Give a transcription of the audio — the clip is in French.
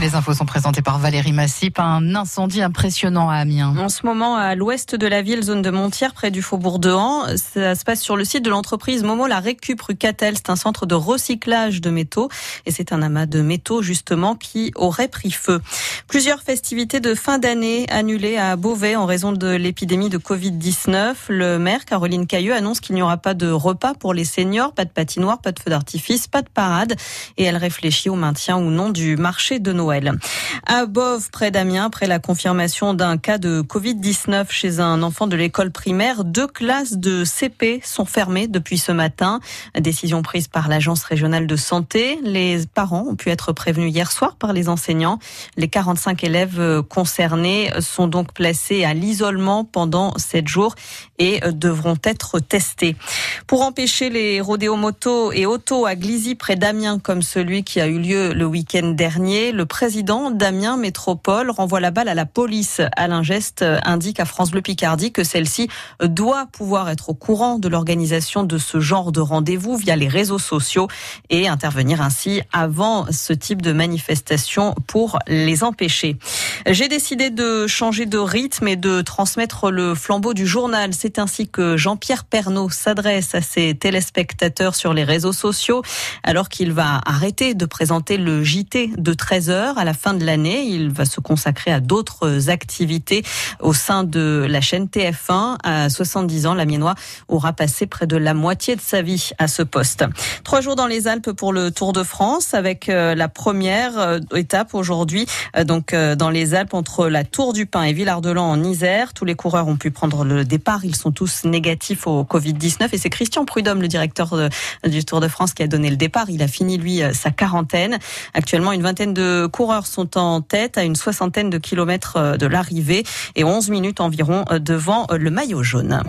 Les infos sont présentées par Valérie Massip. Un incendie impressionnant à Amiens. En ce moment, à l'ouest de la ville, zone de Montière, près du faubourg de Han, ça se passe sur le site de l'entreprise Momo La Récup rue Catel. C'est un centre de recyclage de métaux et c'est un amas de métaux justement qui aurait pris feu. Plusieurs festivités de fin d'année annulées à Beauvais en raison de l'épidémie de Covid-19. Le maire Caroline Cailleux annonce qu'il n'y aura pas de repas pour les seniors, pas de patinoire, pas de feu d'artifice, pas de parade et elle réfléchit au maintien ou non du marché de Noël. Noël. À Bove, près d'Amiens, après la confirmation d'un cas de Covid-19 chez un enfant de l'école primaire, deux classes de CP sont fermées depuis ce matin. Décision prise par l'agence régionale de santé. Les parents ont pu être prévenus hier soir par les enseignants. Les 45 élèves concernés sont donc placés à l'isolement pendant sept jours et devront être testés. Pour empêcher les rodéos moto et auto à Glizy près d'Amiens comme celui qui a eu lieu le week-end dernier, le président d'Amiens Métropole renvoie la balle à la police. Alain Geste indique à France Bleu Picardie que celle-ci doit pouvoir être au courant de l'organisation de ce genre de rendez-vous via les réseaux sociaux et intervenir ainsi avant ce type de manifestation pour les empêcher. J'ai décidé de changer de rythme et de transmettre le flambeau du journal. C'est ainsi que Jean-Pierre Pernaud s'adresse à ses téléspectateurs sur les réseaux sociaux alors qu'il va arrêter de présenter le JT de 13 heures à la fin de l'année. Il va se consacrer à d'autres activités au sein de la chaîne TF1. À 70 ans, la Miennois aura passé près de la moitié de sa vie à ce poste. Trois jours dans les Alpes pour le Tour de France avec euh, la première euh, étape aujourd'hui, euh, donc dans les Alpes entre la Tour du Pin et Villard-de-Lans en Isère. Tous les coureurs ont pu prendre le départ. Ils sont tous négatifs au Covid-19 et c'est Christian Prudhomme, le directeur du Tour de France, qui a donné le départ. Il a fini lui sa quarantaine. Actuellement, une vingtaine de coureurs sont en tête à une soixantaine de kilomètres de l'arrivée et 11 minutes environ devant le maillot jaune.